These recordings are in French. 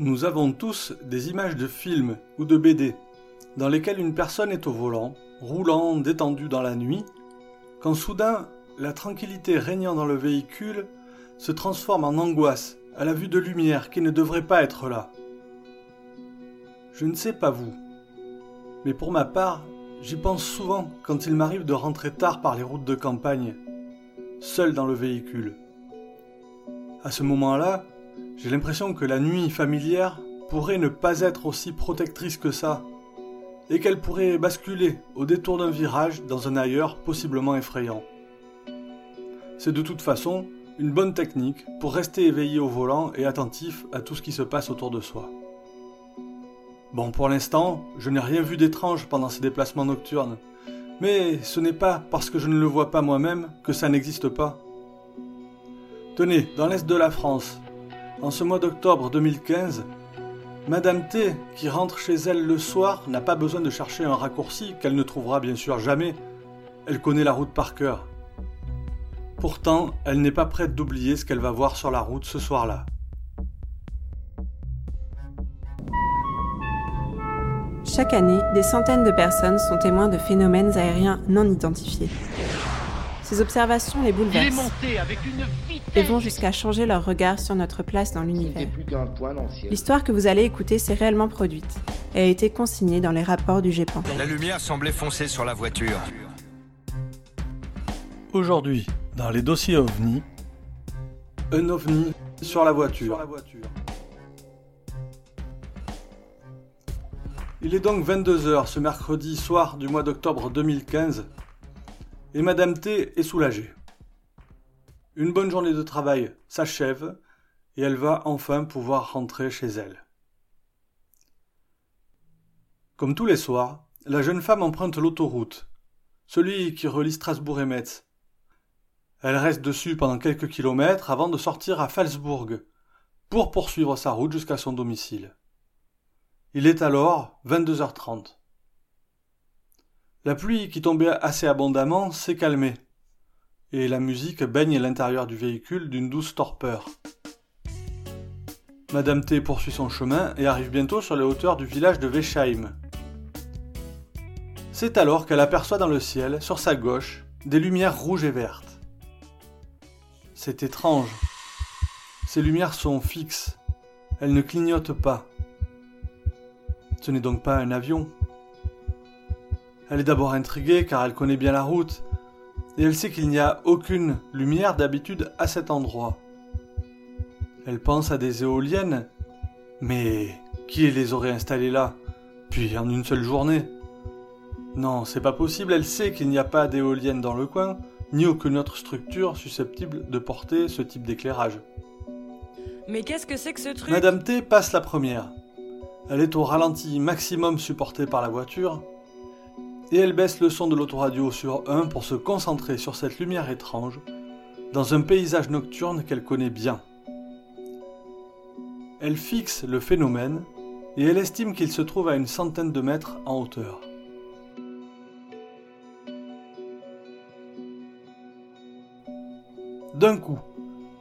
Nous avons tous des images de films ou de BD dans lesquelles une personne est au volant, roulant détendu dans la nuit, quand soudain la tranquillité régnant dans le véhicule se transforme en angoisse à la vue de lumière qui ne devrait pas être là. Je ne sais pas vous, mais pour ma part, j'y pense souvent quand il m'arrive de rentrer tard par les routes de campagne, seul dans le véhicule. À ce moment-là, j'ai l'impression que la nuit familière pourrait ne pas être aussi protectrice que ça, et qu'elle pourrait basculer au détour d'un virage dans un ailleurs possiblement effrayant. C'est de toute façon une bonne technique pour rester éveillé au volant et attentif à tout ce qui se passe autour de soi. Bon, pour l'instant, je n'ai rien vu d'étrange pendant ces déplacements nocturnes, mais ce n'est pas parce que je ne le vois pas moi-même que ça n'existe pas. Tenez, dans l'est de la France, en ce mois d'octobre 2015, Madame T, qui rentre chez elle le soir, n'a pas besoin de chercher un raccourci qu'elle ne trouvera bien sûr jamais. Elle connaît la route par cœur. Pourtant, elle n'est pas prête d'oublier ce qu'elle va voir sur la route ce soir-là. Chaque année, des centaines de personnes sont témoins de phénomènes aériens non identifiés. Ces observations les bouleversent et vont jusqu'à changer leur regard sur notre place dans l'univers. L'histoire que vous allez écouter s'est réellement produite et a été consignée dans les rapports du GEPAN. La lumière semblait foncer sur la voiture. Aujourd'hui, dans les dossiers OVNI, un OVNI sur la voiture. Il est donc 22h ce mercredi soir du mois d'octobre 2015 et Madame T est soulagée. Une bonne journée de travail s'achève et elle va enfin pouvoir rentrer chez elle. Comme tous les soirs, la jeune femme emprunte l'autoroute, celui qui relie Strasbourg et Metz. Elle reste dessus pendant quelques kilomètres avant de sortir à Falsbourg pour poursuivre sa route jusqu'à son domicile. Il est alors 22h30. La pluie qui tombait assez abondamment s'est calmée, et la musique baigne l'intérieur du véhicule d'une douce torpeur. Madame T poursuit son chemin et arrive bientôt sur les hauteurs du village de Weschheim. C'est alors qu'elle aperçoit dans le ciel, sur sa gauche, des lumières rouges et vertes. C'est étrange. Ces lumières sont fixes. Elles ne clignotent pas. Ce n'est donc pas un avion. Elle est d'abord intriguée car elle connaît bien la route, et elle sait qu'il n'y a aucune lumière d'habitude à cet endroit. Elle pense à des éoliennes, mais qui les aurait installées là, puis en une seule journée? Non, c'est pas possible, elle sait qu'il n'y a pas d'éoliennes dans le coin, ni aucune autre structure susceptible de porter ce type d'éclairage. Mais qu'est-ce que c'est que ce truc? Madame T passe la première. Elle est au ralenti maximum supporté par la voiture, et elle baisse le son de l'autoradio sur 1 pour se concentrer sur cette lumière étrange dans un paysage nocturne qu'elle connaît bien. Elle fixe le phénomène et elle estime qu'il se trouve à une centaine de mètres en hauteur. D'un coup,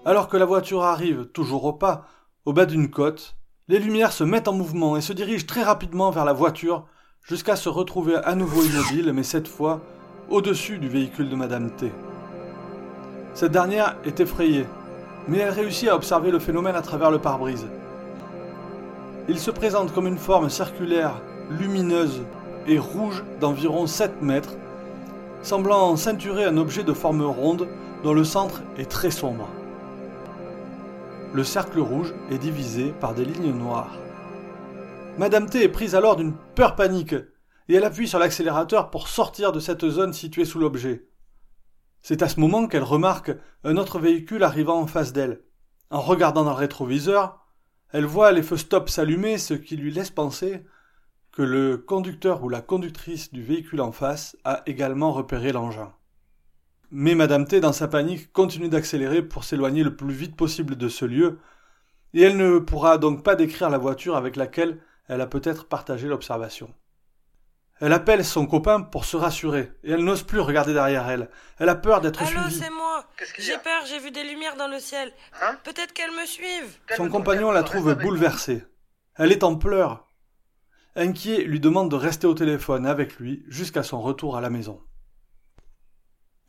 alors que la voiture arrive toujours au pas, au bas d'une côte, les lumières se mettent en mouvement et se dirigent très rapidement vers la voiture jusqu'à se retrouver à nouveau immobile, mais cette fois au-dessus du véhicule de Madame T. Cette dernière est effrayée, mais elle réussit à observer le phénomène à travers le pare-brise. Il se présente comme une forme circulaire, lumineuse et rouge d'environ 7 mètres, semblant ceinturer un objet de forme ronde dont le centre est très sombre. Le cercle rouge est divisé par des lignes noires. Madame T est prise alors d'une peur panique, et elle appuie sur l'accélérateur pour sortir de cette zone située sous l'objet. C'est à ce moment qu'elle remarque un autre véhicule arrivant en face d'elle. En regardant dans le rétroviseur, elle voit les feux stop s'allumer, ce qui lui laisse penser que le conducteur ou la conductrice du véhicule en face a également repéré l'engin. Mais Madame T, dans sa panique, continue d'accélérer pour s'éloigner le plus vite possible de ce lieu, et elle ne pourra donc pas décrire la voiture avec laquelle elle a peut-être partagé l'observation. Elle appelle son copain pour se rassurer, et elle n'ose plus regarder derrière elle. Elle a peur d'être Allô, suivie. c'est moi J'ai peur, j'ai vu des lumières dans le ciel. Hein Peut-être qu'elles me suivent. Son compagnon la trouve bouleversée. Elle est en pleurs. Inquiet lui demande de rester au téléphone avec lui jusqu'à son retour à la maison.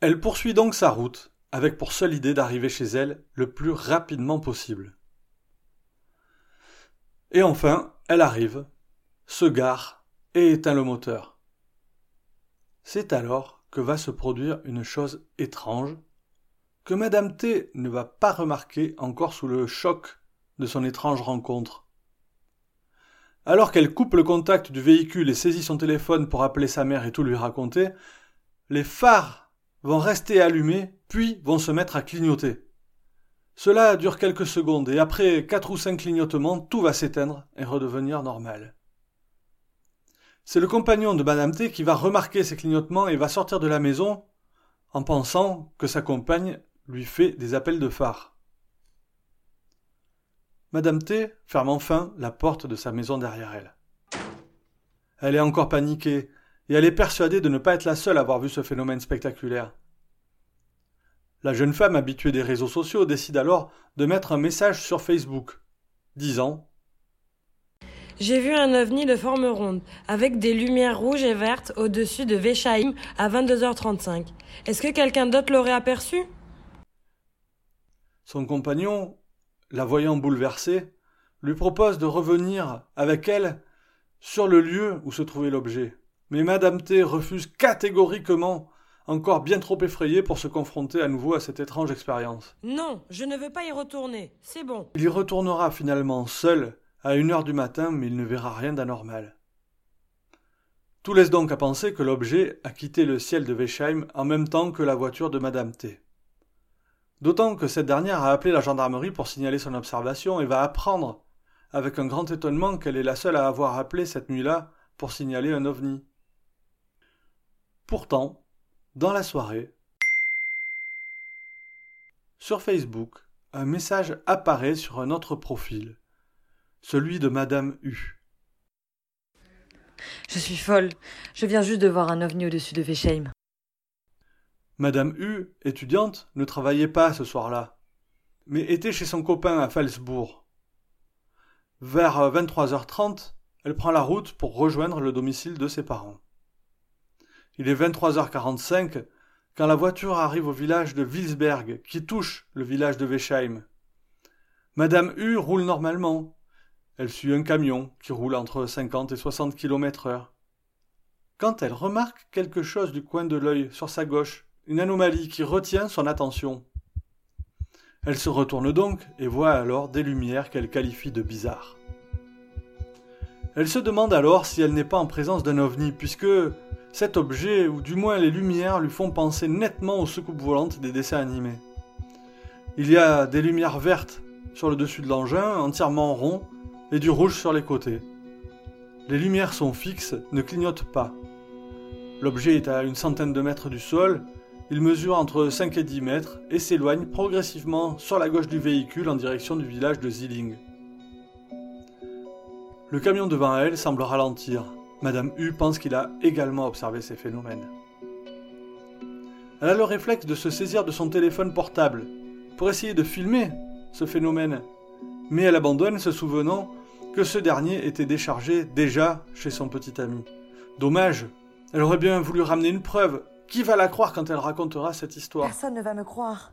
Elle poursuit donc sa route, avec pour seule idée d'arriver chez elle le plus rapidement possible. Et enfin, elle arrive, se gare et éteint le moteur. C'est alors que va se produire une chose étrange que Madame T ne va pas remarquer encore sous le choc de son étrange rencontre. Alors qu'elle coupe le contact du véhicule et saisit son téléphone pour appeler sa mère et tout lui raconter, les phares vont rester allumés puis vont se mettre à clignoter. Cela dure quelques secondes et après quatre ou cinq clignotements, tout va s'éteindre et redevenir normal. C'est le compagnon de Madame T qui va remarquer ces clignotements et va sortir de la maison en pensant que sa compagne lui fait des appels de phare. Madame T ferme enfin la porte de sa maison derrière elle. Elle est encore paniquée et elle est persuadée de ne pas être la seule à avoir vu ce phénomène spectaculaire. La jeune femme habituée des réseaux sociaux décide alors de mettre un message sur Facebook, disant j'ai vu un ovni de forme ronde, avec des lumières rouges et vertes au-dessus de Veshaim à 22h35. Est-ce que quelqu'un d'autre l'aurait aperçu? Son compagnon, la voyant bouleversée, lui propose de revenir avec elle sur le lieu où se trouvait l'objet. Mais Madame T refuse catégoriquement, encore bien trop effrayée pour se confronter à nouveau à cette étrange expérience. Non, je ne veux pas y retourner, c'est bon. Il y retournera finalement seul à une heure du matin, mais il ne verra rien d'anormal. Tout laisse donc à penser que l'objet a quitté le ciel de Wesheim en même temps que la voiture de Madame T. D'autant que cette dernière a appelé la gendarmerie pour signaler son observation et va apprendre, avec un grand étonnement, qu'elle est la seule à avoir appelé cette nuit-là pour signaler un ovni. Pourtant, dans la soirée, sur Facebook, un message apparaît sur un autre profil, celui de Madame U. Je suis folle. Je viens juste de voir un ovni au-dessus de Vesheim. Madame U, étudiante, ne travaillait pas ce soir-là, mais était chez son copain à Falsbourg. Vers 23h30, elle prend la route pour rejoindre le domicile de ses parents. Il est 23h45 quand la voiture arrive au village de Wilsberg, qui touche le village de Vesheim. Madame U roule normalement, elle suit un camion qui roule entre 50 et 60 km heure. Quand elle remarque quelque chose du coin de l'œil sur sa gauche, une anomalie qui retient son attention. Elle se retourne donc et voit alors des lumières qu'elle qualifie de bizarres. Elle se demande alors si elle n'est pas en présence d'un ovni, puisque cet objet, ou du moins les lumières, lui font penser nettement aux soucoupes volantes des dessins animés. Il y a des lumières vertes sur le dessus de l'engin, entièrement rond, et du rouge sur les côtés. Les lumières sont fixes, ne clignotent pas. L'objet est à une centaine de mètres du sol, il mesure entre 5 et 10 mètres et s'éloigne progressivement sur la gauche du véhicule en direction du village de Zilling. Le camion devant elle semble ralentir. Madame U pense qu'il a également observé ces phénomènes. Elle a le réflexe de se saisir de son téléphone portable pour essayer de filmer ce phénomène, mais elle abandonne se souvenant que ce dernier était déchargé déjà chez son petit ami. Dommage, elle aurait bien voulu ramener une preuve. Qui va la croire quand elle racontera cette histoire? Personne ne va me croire.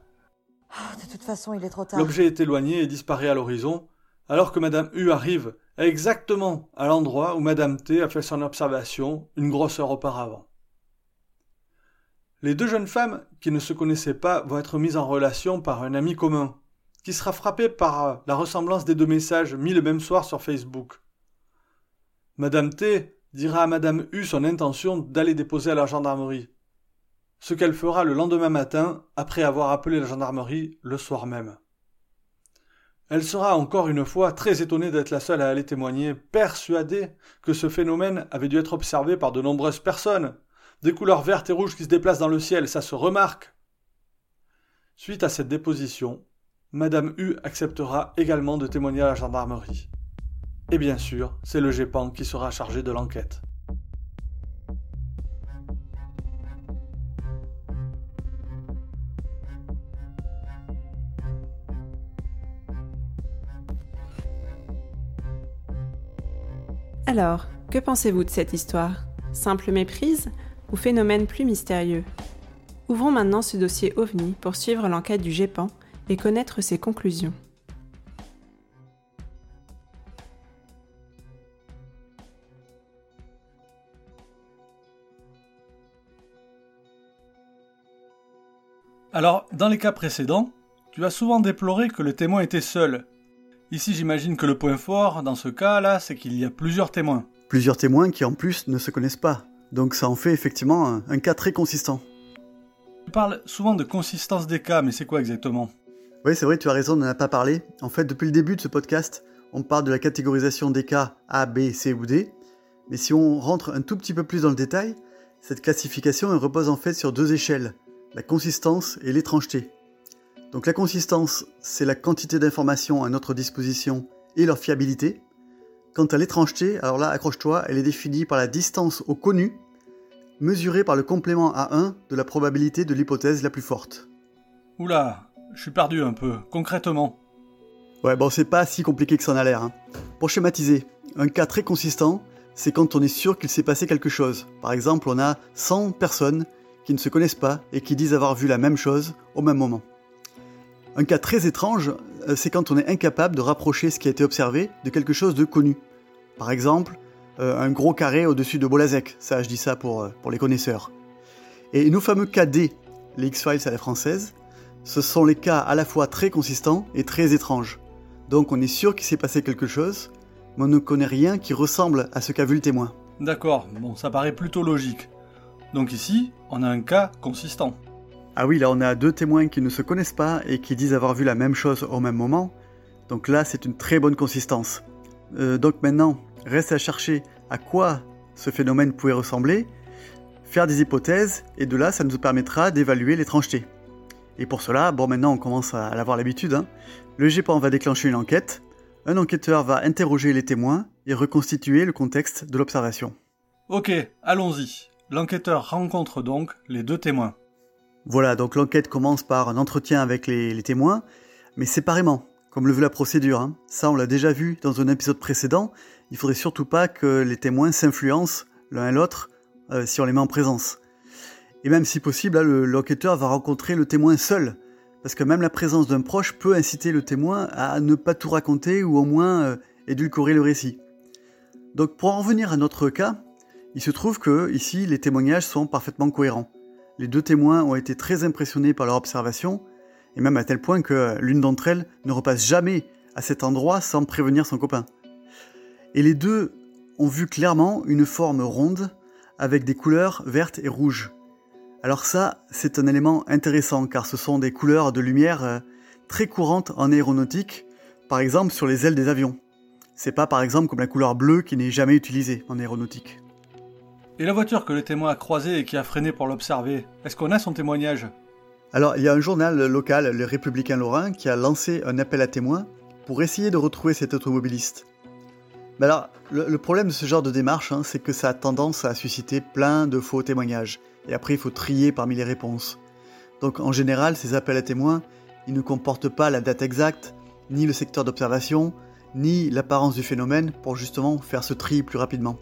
Ah, de toute façon, il est trop tard. L'objet est éloigné et disparaît à l'horizon, alors que Madame U arrive exactement à l'endroit où Madame T a fait son observation une grosse heure auparavant. Les deux jeunes femmes, qui ne se connaissaient pas, vont être mises en relation par un ami commun, qui sera frappé par la ressemblance des deux messages mis le même soir sur Facebook. Madame T dira à Madame U son intention d'aller déposer à la gendarmerie, ce qu'elle fera le lendemain matin après avoir appelé la gendarmerie le soir même. Elle sera encore une fois très étonnée d'être la seule à aller témoigner, persuadée que ce phénomène avait dû être observé par de nombreuses personnes. Des couleurs vertes et rouges qui se déplacent dans le ciel, ça se remarque. Suite à cette déposition, Madame U acceptera également de témoigner à la gendarmerie. Et bien sûr, c'est le GEPAN qui sera chargé de l'enquête. Alors, que pensez-vous de cette histoire? Simple méprise ou phénomène plus mystérieux? Ouvrons maintenant ce dossier OVNI pour suivre l'enquête du GEPAN et connaître ses conclusions. Alors, dans les cas précédents, tu as souvent déploré que le témoin était seul. Ici, j'imagine que le point fort, dans ce cas-là, c'est qu'il y a plusieurs témoins. Plusieurs témoins qui en plus ne se connaissent pas. Donc ça en fait effectivement un, cas très consistant. Tu parles souvent de consistance des cas, mais c'est quoi exactement? Oui, c'est vrai, tu as raison, on n'en a pas parlé. En fait, depuis le début de ce podcast, on parle de la catégorisation des cas A, B, C ou D. Mais si on rentre un tout petit peu plus dans le détail, cette classification repose en fait sur deux échelles la consistance et l'étrangeté. Donc la consistance, c'est la quantité d'informations à notre disposition et leur fiabilité. Quant à l'étrangeté, alors là, accroche-toi, elle est définie par la distance au connu, mesurée par le complément à 1 de la probabilité de l'hypothèse la plus forte. Oula, je suis perdu un peu, concrètement. Ouais, bon, c'est pas si compliqué que ça en a l'air. Hein. Pour schématiser, un cas très consistant, c'est quand on est sûr qu'il s'est passé quelque chose. Par exemple, on a 100 personnes qui ne se connaissent pas et qui disent avoir vu la même chose au même moment. Un cas très étrange, euh, c'est quand on est incapable de rapprocher ce qui a été observé de quelque chose de connu. Par exemple, euh, un gros carré au-dessus de Bolazek, ça je dis ça pour, euh, pour les connaisseurs. Et nos fameux cas D, les X-Files à la française, ce sont les cas à la fois très consistants et très étranges. Donc on est sûr qu'il s'est passé quelque chose, mais on ne connaît rien qui ressemble à ce qu'a vu le témoin. D'accord, bon ça paraît plutôt logique. Donc ici, on a un cas consistant. Ah oui, là on a deux témoins qui ne se connaissent pas et qui disent avoir vu la même chose au même moment. Donc là, c'est une très bonne consistance. Euh, donc maintenant, reste à chercher à quoi ce phénomène pouvait ressembler, faire des hypothèses, et de là, ça nous permettra d'évaluer l'étrangeté. Et pour cela, bon maintenant on commence à avoir l'habitude, hein. le GEPAN va déclencher une enquête, un enquêteur va interroger les témoins et reconstituer le contexte de l'observation. Ok, allons-y. L'enquêteur rencontre donc les deux témoins. Voilà, donc l'enquête commence par un entretien avec les, témoins, mais séparément, comme le veut la procédure. Hein. Ça, on l'a déjà vu dans un épisode précédent. Il faudrait surtout pas que les témoins s'influencent l'un et l'autre euh, si on les met en présence. Et même si possible, l'enquêteur va rencontrer le témoin seul, parce que même la présence d'un proche peut inciter le témoin à ne pas tout raconter ou au moins euh, édulcorer le récit. Donc pour en revenir à notre cas, il se trouve que, ici, les témoignages sont parfaitement cohérents. Les deux témoins ont été très impressionnés par leur observation, et même à tel point que l'une d'entre elles ne repasse jamais à cet endroit sans prévenir son copain. Et les deux ont vu clairement une forme ronde avec des couleurs vertes et rouges. Alors ça, c'est un élément intéressant car ce sont des couleurs de lumière euh, très courantes en aéronautique, par exemple sur les ailes des avions. C'est pas par exemple comme la couleur bleue qui n'est jamais utilisée en aéronautique. Et la voiture que le témoin a croisée et qui a freiné pour l'observer, est-ce qu'on a son témoignage? Alors, il y a un journal local, le Républicain Lorrain, qui a lancé un appel à témoins pour essayer de retrouver cet automobiliste. Mais alors, le, problème de ce genre de démarche, hein, c'est que ça a tendance à susciter plein de faux témoignages. Et après, il faut trier parmi les réponses. Donc, en général, ces appels à témoins, ils ne comportent pas la date exacte, ni le secteur d'observation, ni l'apparence du phénomène pour justement faire ce tri plus rapidement.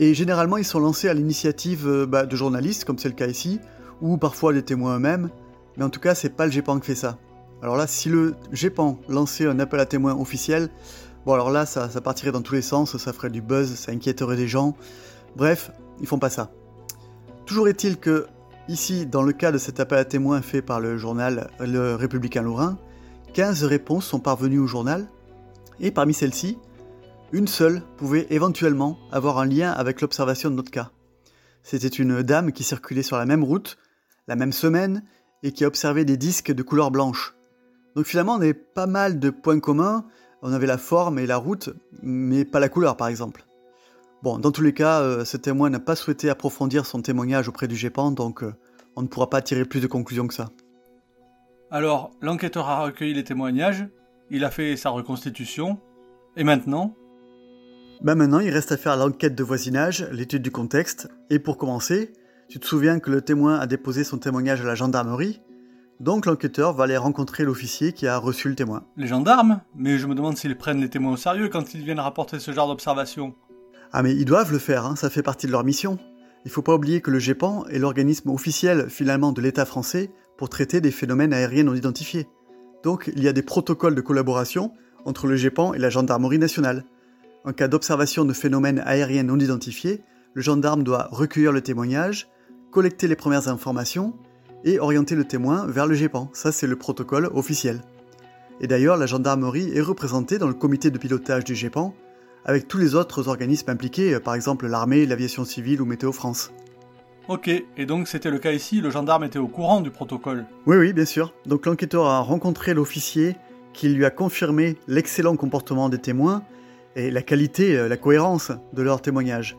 Et généralement, ils sont lancés à l'initiative euh, bah, de journalistes, comme c'est le cas ici, ou parfois des témoins eux-mêmes. Mais en tout cas, c'est pas le GEPAN qui fait ça. Alors là, si le GEPAN lançait un appel à témoins officiel, bon alors là, ça, partirait dans tous les sens, ça ferait du buzz, ça inquiéterait des gens. Bref, ils font pas ça. Toujours est-il que, ici, dans le cas de cet appel à témoins fait par le journal Le Républicain Lorrain, 15 réponses sont parvenues au journal, et parmi celles-ci, une seule pouvait éventuellement avoir un lien avec l'observation de notre cas. C'était une dame qui circulait sur la même route, la même semaine, et qui observait des disques de couleur blanche. Donc finalement, on avait pas mal de points communs. On avait la forme et la route, mais pas la couleur, par exemple. Bon, dans tous les cas, euh, ce témoin n'a pas souhaité approfondir son témoignage auprès du GEPAN, donc euh, on ne pourra pas tirer plus de conclusions que ça. Alors, l'enquêteur a recueilli les témoignages, il a fait sa reconstitution, et maintenant, bah maintenant, il reste à faire l'enquête de voisinage, l'étude du contexte, et pour commencer, tu te souviens que le témoin a déposé son témoignage à la gendarmerie, Donc l'enquêteur va aller rencontrer l'officier qui a reçu le témoin. Les gendarmes? Mais je me demande s'ils prennent les témoins au sérieux quand ils viennent rapporter ce genre d'observation. Ah mais ils doivent le faire, hein, ça fait partie de leur mission. Il faut pas oublier que le GEPAN est l'organisme officiel finalement de l'État français pour traiter des phénomènes aériens non identifiés. Donc il y a des protocoles de collaboration entre le GEPAN et la gendarmerie nationale. En cas d'observation de phénomènes aériens non identifiés, le gendarme doit recueillir le témoignage, collecter les premières informations et orienter le témoin vers le GEPAN. Ça, c'est le protocole officiel. Et d'ailleurs, la gendarmerie est représentée dans le comité de pilotage du GEPAN avec tous les autres organismes impliqués, par exemple l'armée, l'aviation civile ou Météo France. Ok, et donc c'était le cas ici, le gendarme était au courant du protocole Oui, oui, bien sûr. Donc l'enquêteur a rencontré l'officier qui lui a confirmé l'excellent comportement des témoins et la qualité, la cohérence de leur témoignage.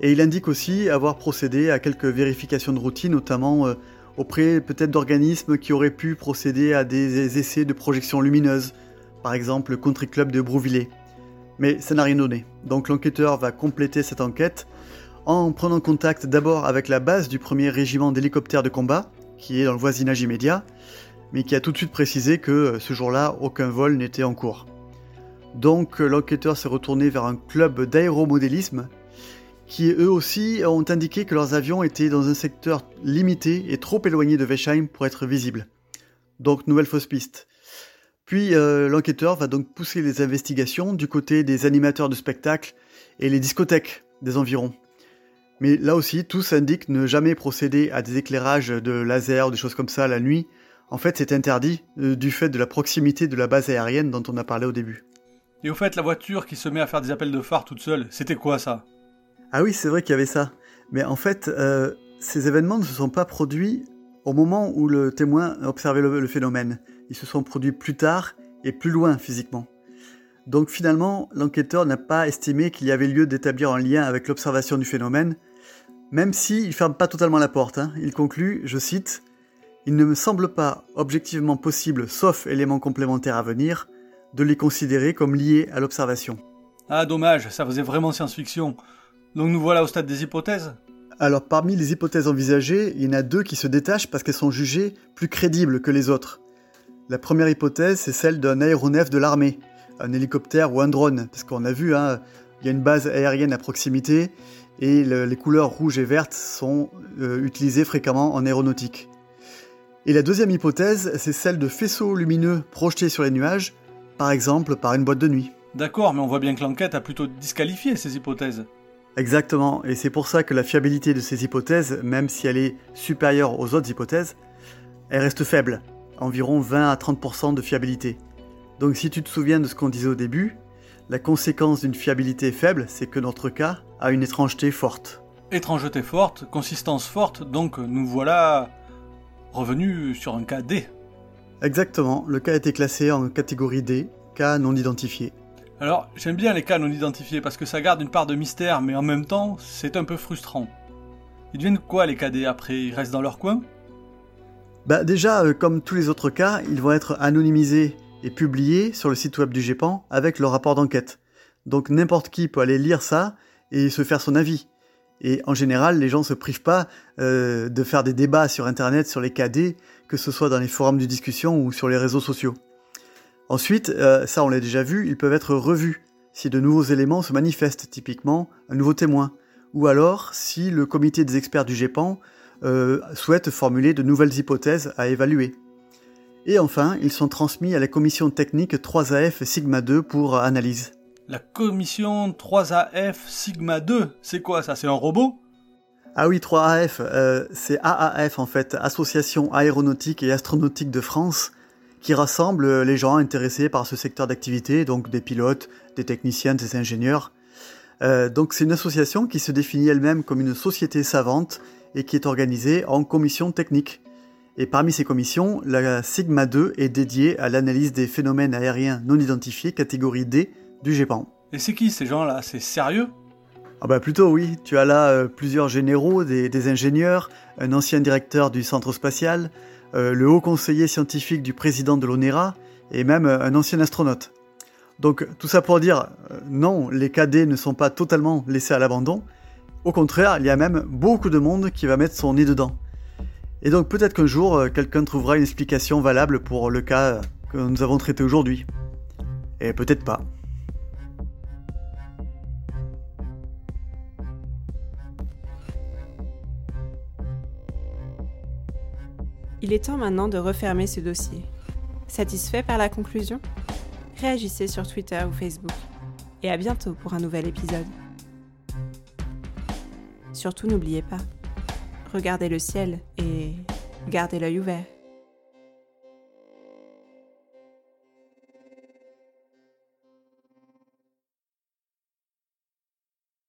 Et il indique aussi avoir procédé à quelques vérifications de routine, notamment euh, auprès peut-être d'organismes qui auraient pu procéder à des essais de projection lumineuse, par exemple le Country Club de Brouvillers. Mais ça n'a rien donné. Donc l'enquêteur va compléter cette enquête en prenant contact d'abord avec la base du premier régiment d'hélicoptères de combat, qui est dans le voisinage immédiat, mais qui a tout de suite précisé que euh, ce jour-là, aucun vol n'était en cours. Donc l'enquêteur s'est retourné vers un club d'aéromodélisme qui eux aussi ont indiqué que leurs avions étaient dans un secteur limité et trop éloigné de Weisheim pour être visibles. Donc nouvelle fausse piste. Puis euh, l'enquêteur va donc pousser les investigations du côté des animateurs de spectacles et les discothèques des environs. Mais là aussi, tous indiquent ne jamais procéder à des éclairages de laser ou des choses comme ça la nuit. En fait, c'est interdit euh, du fait de la proximité de la base aérienne dont on a parlé au début. Et au fait, la voiture qui se met à faire des appels de phare toute seule, c'était quoi ça? Ah oui, c'est vrai qu'il y avait ça. Mais en fait, euh, ces événements ne se sont pas produits au moment où le témoin observait le, phénomène. Ils se sont produits plus tard et plus loin physiquement. Donc finalement, l'enquêteur n'a pas estimé qu'il y avait lieu d'établir un lien avec l'observation du phénomène, même s'il ne ferme pas totalement la porte. Hein. Il conclut, je cite, Il ne me semble pas objectivement possible, sauf éléments complémentaires à venir, de les considérer comme liés à l'observation. Ah dommage, ça faisait vraiment science-fiction. Donc nous voilà au stade des hypothèses? Alors parmi les hypothèses envisagées, il y en a deux qui se détachent parce qu'elles sont jugées plus crédibles que les autres. La première hypothèse, c'est celle d'un aéronef de l'armée, un hélicoptère ou un drone, parce qu'on a vu, hein, il y a une base aérienne à proximité et les couleurs rouges et vertes sont euh, utilisées fréquemment en aéronautique. Et la deuxième hypothèse, c'est celle de faisceaux lumineux projetés sur les nuages, par exemple par une boîte de nuit. D'accord, mais on voit bien que l'enquête a plutôt disqualifié ces hypothèses. Exactement, et c'est pour ça que la fiabilité de ces hypothèses, même si elle est supérieure aux autres hypothèses, elle reste faible, environ 20 à 30% de fiabilité. Donc si tu te souviens de ce qu'on disait au début, la conséquence d'une fiabilité faible, c'est que notre cas a une étrangeté forte. Étrangeté forte, consistance forte, donc nous voilà revenus sur un cas D. Exactement, le cas a été classé en catégorie D, cas non identifié. Alors, j'aime bien les cas non identifiés parce que ça garde une part de mystère, mais en même temps, c'est un peu frustrant. Ils deviennent quoi les KD après Ils restent dans leur coin? Bah déjà, euh, comme tous les autres cas, ils vont être anonymisés et publiés sur le site web du GEPAN avec leur rapport d'enquête. Donc n'importe qui peut aller lire ça et se faire son avis. Et en général, les gens se privent pas euh, de faire des débats sur Internet sur les KD, que ce soit dans les forums de discussion ou sur les réseaux sociaux. Ensuite, euh, ça on l'a déjà vu, ils peuvent être revus si de nouveaux éléments se manifestent, typiquement un nouveau témoin, ou alors si le comité des experts du GEPAN euh, souhaite formuler de nouvelles hypothèses à évaluer. Et enfin, ils sont transmis à la commission technique 3AF Sigma 2 pour analyse. La commission 3AF Sigma 2, c'est quoi ça C'est un robot? Ah oui, 3AF, euh, c'est AAF en fait, Association Aéronautique et Astronautique de France, qui rassemble les gens intéressés par ce secteur d'activité, donc des pilotes, des techniciens, des ingénieurs. Euh, donc c'est une association qui se définit elle-même comme une société savante et qui est organisée en commissions techniques. Et parmi ces commissions, la Sigma 2 est dédiée à l'analyse des phénomènes aériens non identifiés catégorie D du. Et c'est qui ces gens-là? C'est sérieux? Ah bah plutôt oui, tu as là euh, plusieurs généraux, des, des, ingénieurs, un ancien directeur du centre spatial, euh, le haut conseiller scientifique du président de l'ONERA et même euh, un ancien astronaute. Donc tout ça pour dire, non, les cadets ne sont pas totalement laissés à l'abandon. Au contraire, il y a même beaucoup de monde qui va mettre son nez dedans. Et donc peut-être qu'un jour, quelqu'un trouvera une explication valable pour le cas que nous avons traité aujourd'hui. Et peut-être pas. Il est temps maintenant de refermer ce dossier. Satisfait par la conclusion? Réagissez sur Twitter ou Facebook. Et à bientôt pour un nouvel épisode. Surtout n'oubliez pas, regardez le ciel et gardez l'œil ouvert.